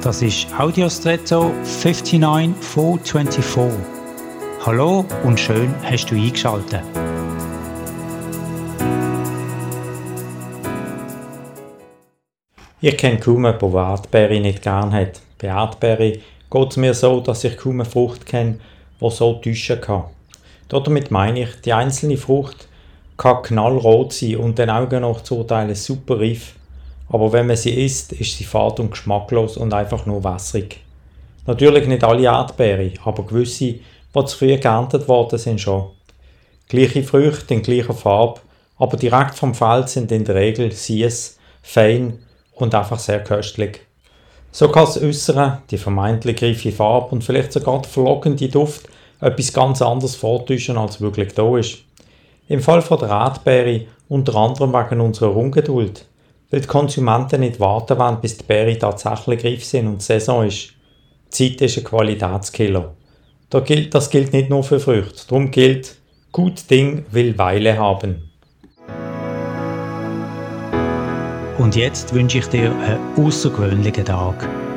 Das ist Audiostretto 59424. Hallo und schön hast du eingeschaltet. Ich kenne kaum jemanden, der Erdbeere nicht gern hat. Bei Erdbeere geht es mir so, dass ich kaum eine Frucht kenne, die so täuschen kann. Damit meine ich, die einzelne Frucht kann knallrot sein und den Augen nach zu urteilen super reif. Aber wenn man sie isst, ist sie fad und geschmacklos und einfach nur wässrig. Natürlich nicht alle Erdbeere, aber gewisse, die zu früh geerntet worden sind schon. Gleiche Früchte in gleicher Farbe, aber direkt vom Feld sind in der Regel süß, fein und einfach sehr köstlich. So kann das Äußere, die vermeintlich reife Farbe und vielleicht sogar der verlockende Duft etwas ganz anderes vortäuschen, als wirklich da ist. Im Fall von der Erdbeere unter anderem wegen unserer Ungeduld, weil die Konsumenten nicht warten wollen, bis die Beere tatsächlich reif sind und die Saison ist. Zeit ist ein Qualitätskiller. Das gilt nicht nur für Früchte. Darum gilt, gut Ding will Weile haben. Und jetzt wünsche ich dir einen außergewöhnlichen Tag.